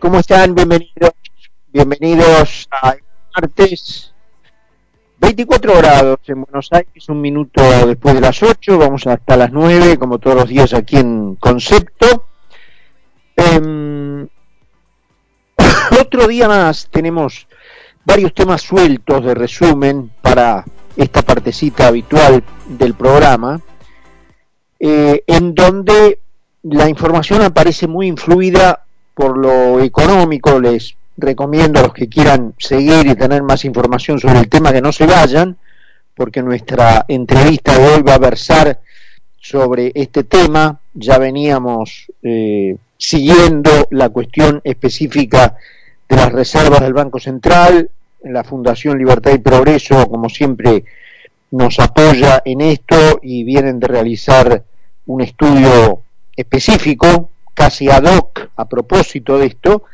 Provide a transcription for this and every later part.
¿Cómo están? Bienvenidos. Bienvenidos a martes. 24 grados en Buenos Aires, un minuto después de las 8, vamos hasta las 9, como todos los días aquí en Concepto. Em, otro día más tenemos varios temas sueltos de resumen para esta partecita habitual del programa, eh, en donde la información aparece muy influida por lo económico, les recomiendo a los que quieran seguir y tener más información sobre el tema que no se vayan, porque nuestra entrevista de hoy va a versar sobre este tema. Ya veníamos eh, siguiendo la cuestión específica de las reservas del Banco Central. La Fundación Libertad y Progreso, como siempre, nos apoya en esto y vienen de realizar un estudio específico, casi ad hoc, a propósito de esto,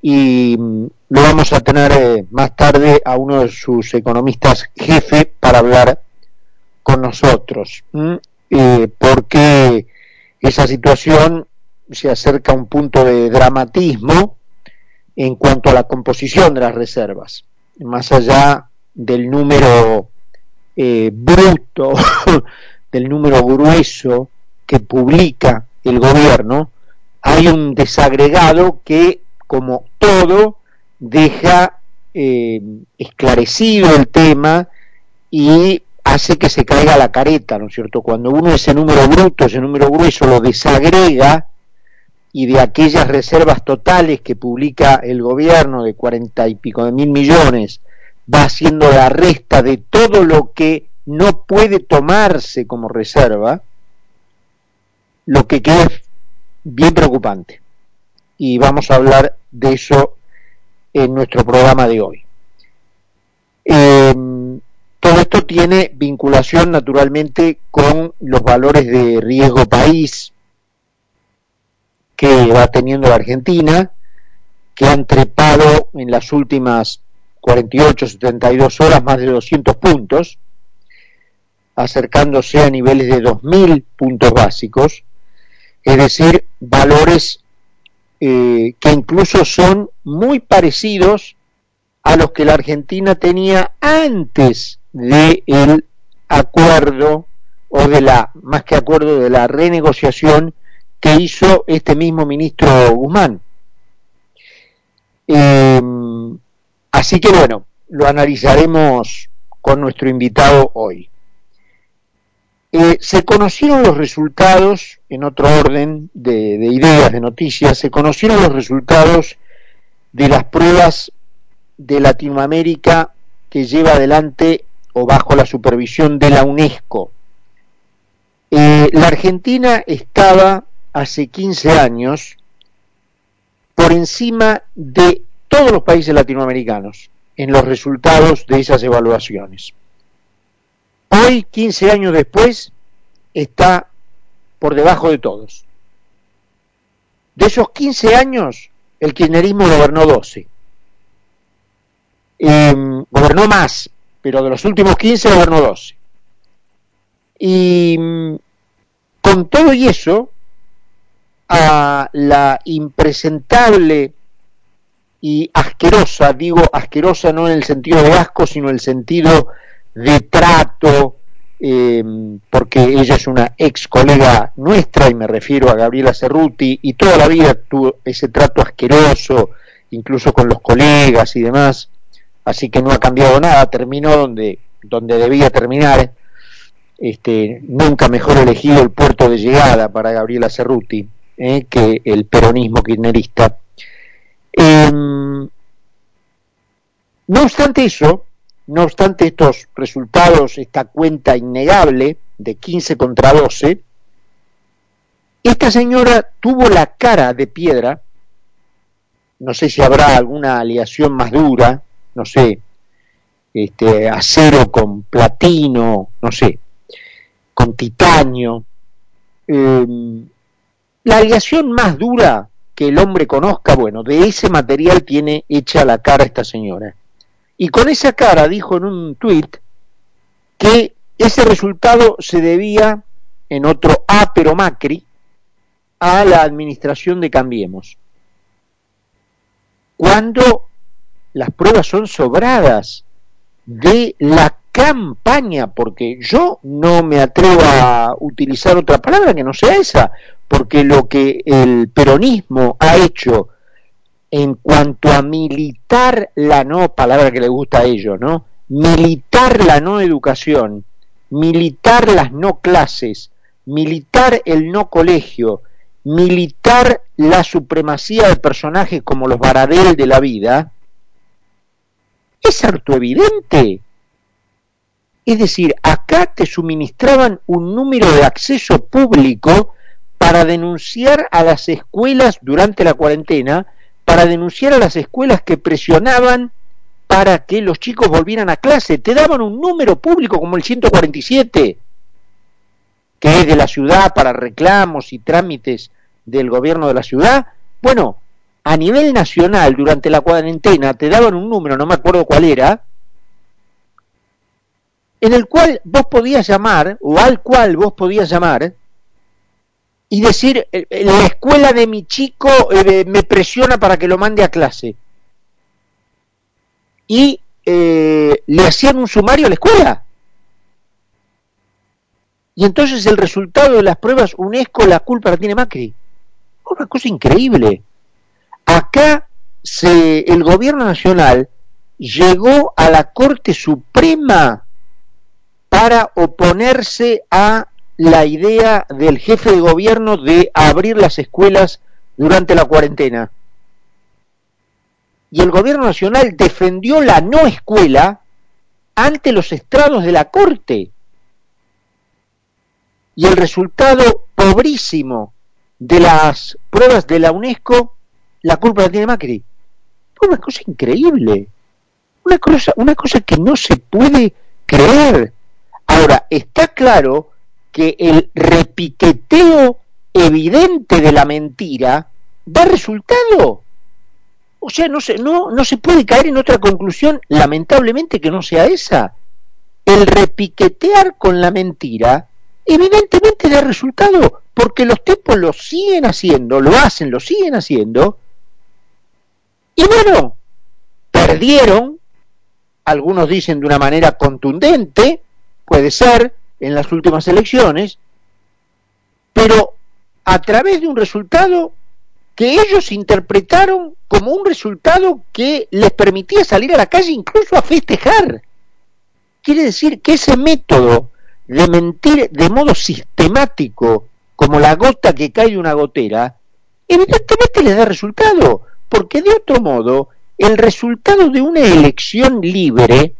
y mm, lo vamos a tener eh, más tarde a uno de sus economistas jefe para hablar con nosotros, eh, porque esa situación se acerca a un punto de dramatismo en cuanto a la composición de las reservas, más allá del número eh, bruto, del número grueso que publica el gobierno, hay un desagregado que como todo, deja eh, esclarecido el tema y hace que se caiga la careta, ¿no es cierto? Cuando uno ese número bruto, ese número grueso lo desagrega y de aquellas reservas totales que publica el gobierno de cuarenta y pico de mil millones, va haciendo la resta de todo lo que no puede tomarse como reserva, lo que queda bien preocupante. Y vamos a hablar de eso en nuestro programa de hoy. Em, todo esto tiene vinculación naturalmente con los valores de riesgo país que va teniendo la Argentina, que han trepado en las últimas 48, 72 horas más de 200 puntos, acercándose a niveles de 2.000 puntos básicos, es decir, valores eh, que incluso son muy parecidos a los que la Argentina tenía antes del el acuerdo o de la, más que acuerdo, de la renegociación que hizo este mismo ministro Guzmán. Em, así que bueno, lo analizaremos con nuestro invitado hoy. Eh, se conocieron los resultados, en otro orden de, ideas, de noticias, se conocieron los resultados de las pruebas de Latinoamérica que lleva adelante o bajo la supervisión de la UNESCO. Eh, la Argentina estaba hace 15 años por encima de todos los países latinoamericanos en los resultados de esas evaluaciones. Hoy, 15 años después, está por debajo de todos. De esos 15 años, el kirchnerismo gobernó 12. Em, gobernó más, pero de los últimos 15 gobernó 12. Y mm, con todo y eso, a la impresentable y asquerosa, digo asquerosa no en el sentido de asco, sino en el sentido de trato, eh, porque ella es una ex colega nuestra, y me refiero a Gabriela Cerruti, y toda la vida tuvo ese trato asqueroso, incluso con los colegas y demás, así que no ha cambiado nada, terminó donde, donde debía terminar, este, nunca mejor elegido el puerto de llegada para Gabriela Cerruti eh, que el peronismo kirchnerista. Em, no obstante eso, no obstante estos resultados, esta cuenta innegable de 15 contra 12, esta señora tuvo la cara de piedra, no sé si habrá alguna aleación más dura, no sé, este, acero con platino, no sé, con titanio. Em, la aleación más dura que el hombre conozca, bueno, de ese material tiene hecha la cara esta señora. Y con esa cara dijo en un tuit que ese resultado se debía, en otro A pero Macri, a la administración de Cambiemos. cuando las pruebas son sobradas de la campaña, porque yo no me atrevo a utilizar otra palabra que no sea esa, porque lo que el peronismo ha hecho en cuanto a militar la no, palabra que le gusta a ellos, ¿no? Militar la no educación, militar las no clases, militar el no colegio, militar la supremacía de personajes como los Baradel de la vida, es harto evidente. Es decir, acá te suministraban un número de acceso público para denunciar a las escuelas durante la cuarentena, para denunciar a las escuelas que presionaban para que los chicos volvieran a clase. Te daban un número público como el 147, que es de la ciudad para reclamos y trámites del gobierno de la ciudad. Bueno, a nivel nacional, durante la cuarentena, te daban un número, no me acuerdo cuál era, en el cual vos podías llamar, o al cual vos podías llamar, y decir, eh, eh, la escuela de mi chico eh, me presiona para que lo mande a clase. Y le hacían un sumario a la escuela. Y entonces el resultado de las pruebas UNESCO la culpa la tiene Macri. Una cosa increíble. Acá se, el gobierno nacional llegó a la Corte Suprema para oponerse a la idea del jefe de gobierno de abrir las escuelas durante la cuarentena. Y el gobierno nacional defendió la no escuela ante los estrados de la Corte. Y el resultado pobrísimo de las pruebas de la UNESCO la culpa la tiene Macri. Fue una cosa increíble. Una cosa, una cosa que no se puede creer. Ahora, está claro que el repiqueteo evidente de la mentira da resultado. O sea, no se, no, no se puede caer en otra conclusión, lamentablemente, que no sea esa. El repiquetear con la mentira, evidentemente da resultado, porque los tipos lo siguen haciendo, lo hacen, lo siguen haciendo, y bueno, perdieron, algunos dicen de una manera contundente, puede ser, en las últimas elecciones, pero a través de un resultado que ellos interpretaron como un resultado que les permitía salir a la calle incluso a festejar. Quiere decir que ese método de mentir de modo sistemático, como la gota que cae de una gotera, evidentemente les da resultado porque de otro modo el resultado de una elección libre,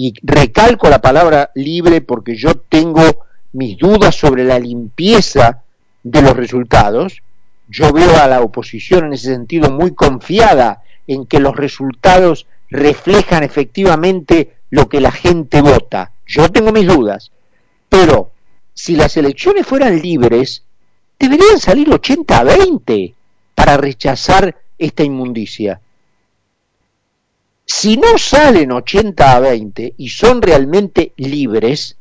y recalco la palabra libre porque yo tengo mis dudas sobre la limpieza de los resultados, yo veo a la oposición en ese sentido muy confiada en que los resultados reflejan efectivamente lo que la gente vota. Yo tengo mis dudas, pero si las elecciones fueran libres, deberían salir 80 a 20 para rechazar esta inmundicia. Si no salen 80 a 20 y son realmente libres,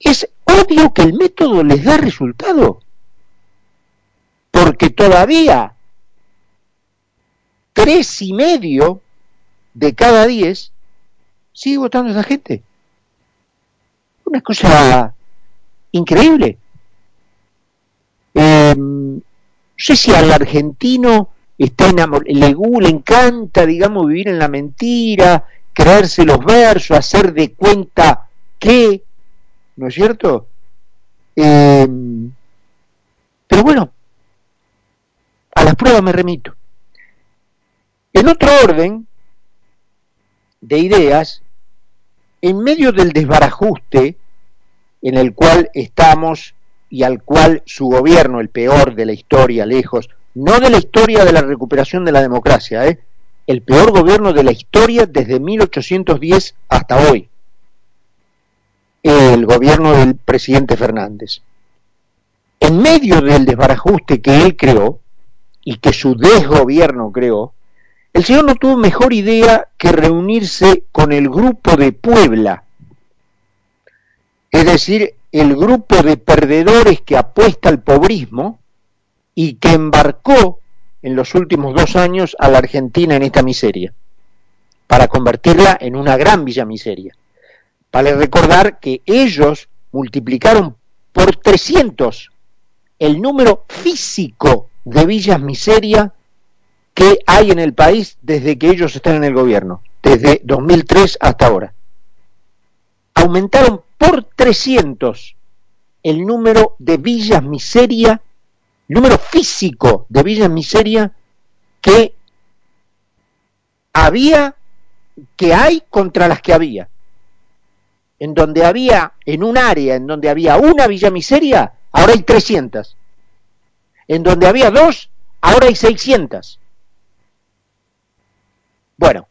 es obvio que el método les da resultado. Porque todavía tres y medio de cada diez sigue votando esa gente. Una cosa increíble. Eh, no sé si al argentino está enamorado, le, le encanta, digamos, vivir en la mentira, creerse los versos, hacer de cuenta que, ¿no es cierto? Em, pero bueno, a las pruebas me remito. En otro orden de ideas, en medio del desbarajuste en el cual estamos y al cual su gobierno, el peor de la historia, lejos, no de la historia de la recuperación de la democracia, ¿eh? el peor gobierno de la historia desde 1810 hasta hoy, el gobierno del presidente Fernández. En medio del desbarajuste que él creó y que su desgobierno creó, el señor no tuvo mejor idea que reunirse con el grupo de Puebla, es decir, el grupo de perdedores que apuesta al pobrismo y que embarcó en los últimos dos años a la Argentina en esta miseria, para convertirla en una gran villa miseria. Vale recordar que ellos multiplicaron por 300 el número físico de villas miseria que hay en el país desde que ellos están en el gobierno, desde 2003 hasta ahora. Aumentaron por 300 el número de villas miseria número físico de villas miseria que había, que hay contra las que había. En donde había, en un área en donde había una villa miseria, ahora hay 300. En donde había dos, ahora hay 600. Bueno,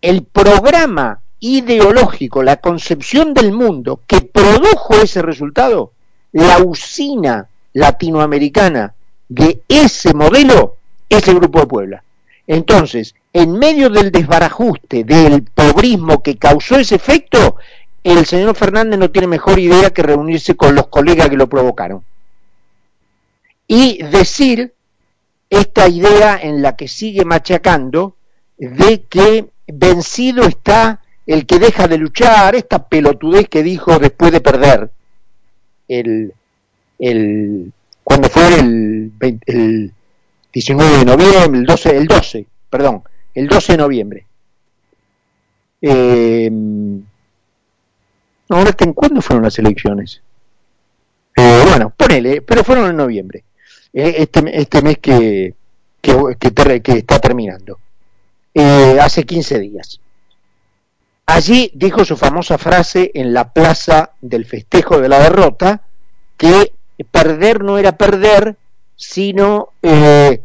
el programa ideológico, la concepción del mundo que produjo ese resultado, la usina latinoamericana de ese modelo es el Grupo de Puebla. Entonces, en medio del desbarajuste, del pobrismo que causó ese efecto, el señor Fernández no tiene mejor idea que reunirse con los colegas que lo provocaron. Y decir esta idea en la que sigue machacando de que vencido está el que deja de luchar, esta pelotudez que dijo después de perder el, el, cuando fue el, el 19 de noviembre, el 12, el 12, perdón, el 12 de noviembre. Eh, ahora, ¿cuándo fueron las elecciones? Eh, bueno, ponele, pero fueron en noviembre, eh, este, este mes que, que, que, está terminando, eh, hace 15 días. Allí dijo su famosa frase en la plaza del festejo de la derrota, que perder no era perder, sino eh,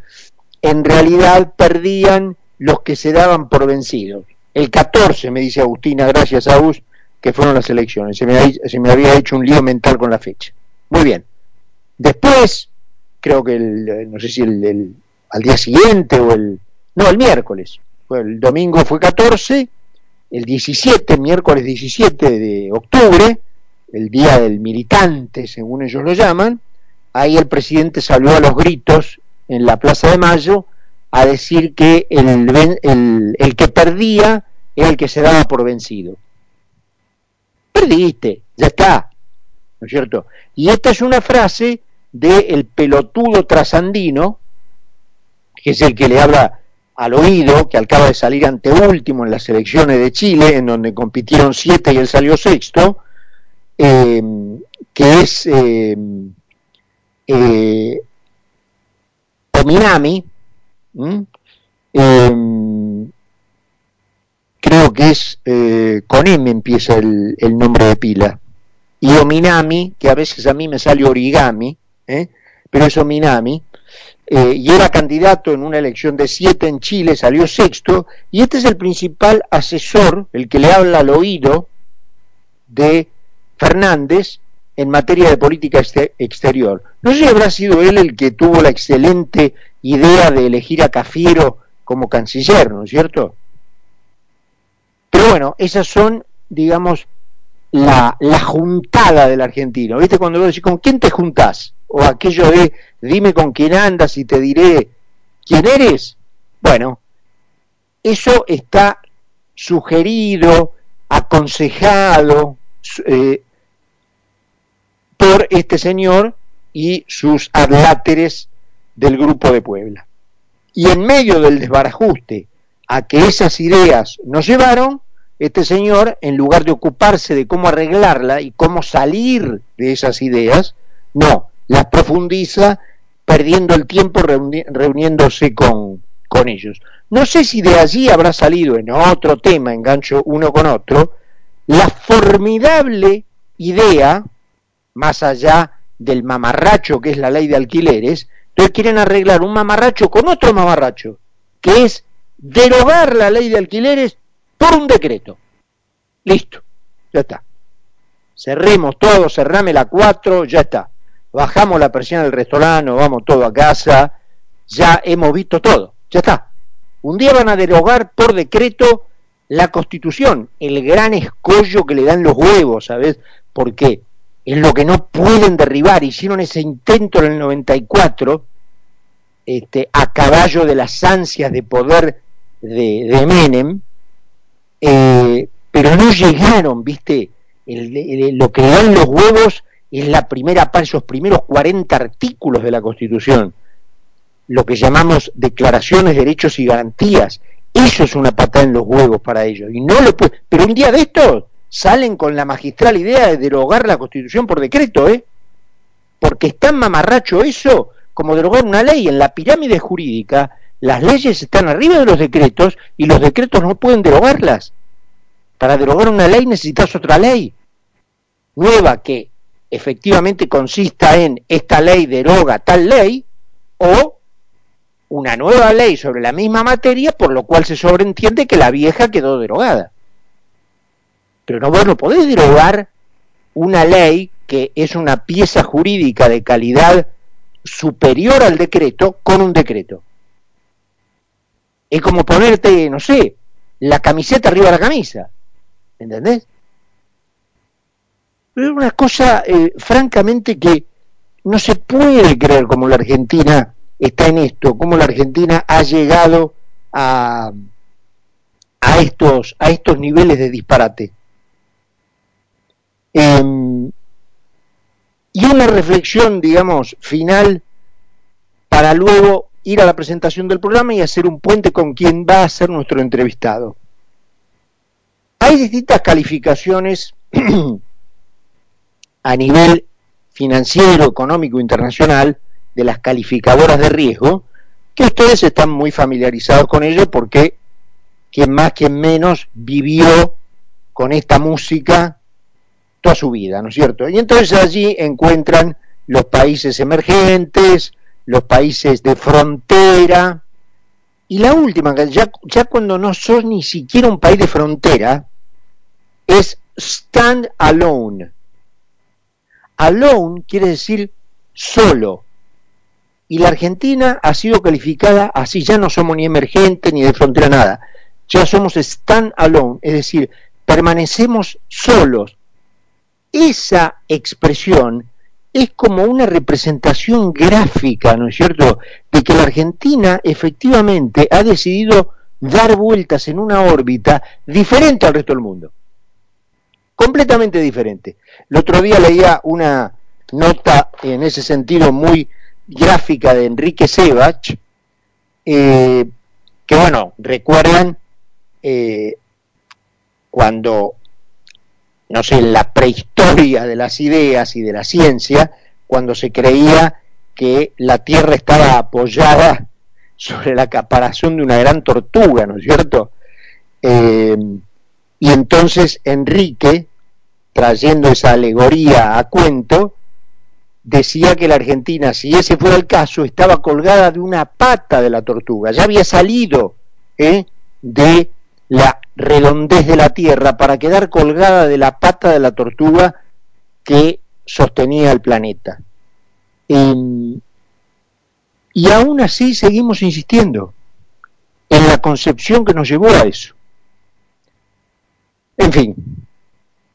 en realidad perdían los que se daban por vencidos. El 14, me dice Agustina, gracias a vos, que fueron las elecciones. Se me, había hecho un lío mental con la fecha. Muy bien. Después, creo que el, no sé si el, al día siguiente o el, no, el miércoles. El domingo fue 14, el 17, miércoles 17 de octubre, el Día del Militante, según ellos lo llaman, ahí el presidente salió a los gritos en la Plaza de Mayo a decir que el, que perdía era el que se daba por vencido. Perdiste, ya está, ¿no es cierto? Y esta es una frase del el pelotudo trasandino, que es el que le habla al oído, que acaba de salir ante último en las elecciones de Chile, en donde compitieron siete y él salió sexto, Em, que es eh, eh, Ominami, em, creo que es eh, con M empieza el, nombre de pila, y Ominami, que a veces a mí me sale origami, ¿eh? pero es Ominami, y era candidato en una elección de siete en Chile, salió sexto, y este es el principal asesor, el que le habla al oído de Fernández en materia de política exterior. No sé si habrá sido él el que tuvo la excelente idea de elegir a Cafiero como canciller, ¿no es cierto? Pero bueno, esas son, digamos, la, la juntada del argentino. ¿Viste? Cuando vos decís, ¿con quién te juntás? O aquello de, dime con quién andas y te diré quién eres. Bueno, eso está sugerido, aconsejado, eh, por este señor y sus adláteres del grupo de Puebla. Y en medio del desbarajuste a que esas ideas nos llevaron, este señor, en lugar de ocuparse de cómo arreglarla y cómo salir de esas ideas, no, las profundiza perdiendo el tiempo reuniéndose con, con ellos. No sé si de allí habrá salido en otro tema, engancho uno con otro, la formidable idea, más allá del mamarracho que es la ley de alquileres, entonces quieren arreglar un mamarracho con otro mamarracho, que es derogar la ley de alquileres por un decreto. Listo, ya está. Cerremos todo, cerrame la 4, ya está. Bajamos la presión del restaurante, vamos todo a casa, ya hemos visto todo, ya está. Un día van a derogar por decreto la constitución, el gran escollo que le dan los huevos, ¿sabes? Porque es lo que no pueden derribar, hicieron ese intento en el 94, este, a caballo de las ansias de poder de, Menem, eh, pero no llegaron, viste, lo que dan los huevos es la primera parte, esos primeros 40 artículos de la Constitución, lo que llamamos declaraciones, derechos y garantías. Eso es una patada en los huevos para ellos. Y no lo Pero un día de estos salen con la magistral idea de derogar la Constitución por decreto, ¿eh? Porque es tan mamarracho eso como derogar una ley. En la pirámide jurídica, las leyes están arriba de los decretos y los decretos no pueden derogarlas. Para derogar una ley necesitas otra ley nueva que efectivamente consista en esta ley deroga tal ley o una nueva ley sobre la misma materia por lo cual se sobreentiende que la vieja quedó derogada. Pero no, vos no podés derogar una ley que es una pieza jurídica de calidad superior al decreto con un decreto. Es como ponerte, no sé, la camiseta arriba de la camisa. ¿Entendés? es una cosa, eh, francamente, que no se puede creer como la Argentina está en esto, como la Argentina ha llegado a, a, estos, a estos niveles de disparate. Em, y una reflexión, digamos, final para luego ir a la presentación del programa y hacer un puente con quien va a ser nuestro entrevistado. Hay distintas calificaciones a nivel financiero, económico, internacional, de las calificadoras de riesgo, que ustedes están muy familiarizados con ello porque quien más, quien menos vivió con esta música toda su vida, ¿no es cierto? Y entonces allí encuentran los países emergentes, los países de frontera, y la última, ya, ya cuando no sos ni siquiera un país de frontera, es stand alone. Alone quiere decir solo. Y la Argentina ha sido calificada así, ya no somos ni emergentes ni de frontera nada. Ya somos stand alone, es decir, permanecemos solos. Esa expresión es como una representación gráfica, ¿no es cierto?, de que la Argentina efectivamente ha decidido dar vueltas en una órbita diferente al resto del mundo completamente diferente. El otro día leía una nota en ese sentido muy gráfica de Enrique Sebach, eh, que bueno, recuerdan eh, cuando, no sé, en la prehistoria de las ideas y de la ciencia, cuando se creía que la Tierra estaba apoyada sobre la caparazón de una gran tortuga, ¿no es cierto? Eh, y entonces Enrique, trayendo esa alegoría a cuento, decía que la Argentina, si ese fuera el caso, estaba colgada de una pata de la tortuga, ya había salido ¿eh? de la redondez de la Tierra para quedar colgada de la pata de la tortuga que sostenía el planeta. y aún así seguimos insistiendo en la concepción que nos llevó a eso. En fin,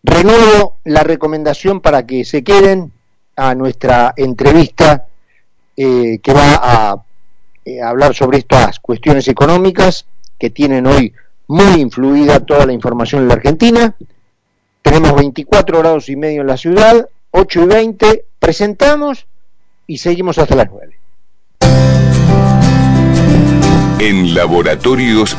renuevo la recomendación para que se queden a nuestra entrevista eh, que va a eh, hablar sobre estas cuestiones económicas que tienen hoy muy influida toda la información en la Argentina. Tenemos 24 grados y medio en la ciudad, 8 y 20, presentamos y seguimos hasta las 9. En laboratorios